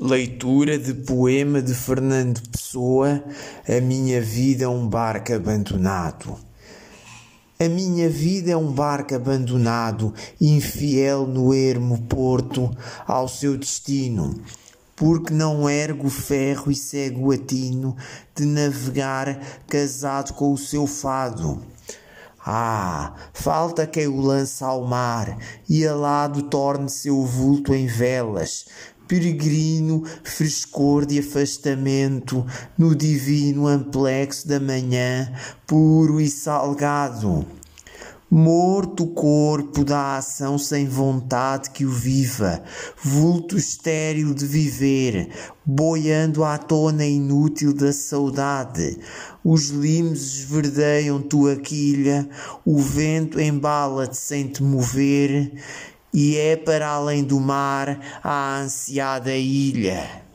Leitura de poema de Fernando Pessoa A minha vida é um barco abandonado. A minha vida é um barco abandonado, infiel no ermo porto ao seu destino, porque não ergo ferro e cego atino de navegar casado com o seu fado. Ah, falta quem o lança ao mar e alado torne seu vulto em velas, peregrino frescor de afastamento no divino amplexo da manhã, puro e salgado. Morto o corpo da ação sem vontade que o viva, vulto estéril de viver, boiando à tona inútil da saudade. Os limos esverdeiam tua quilha, o vento embala-te sem te mover, e é para além do mar a ansiada ilha.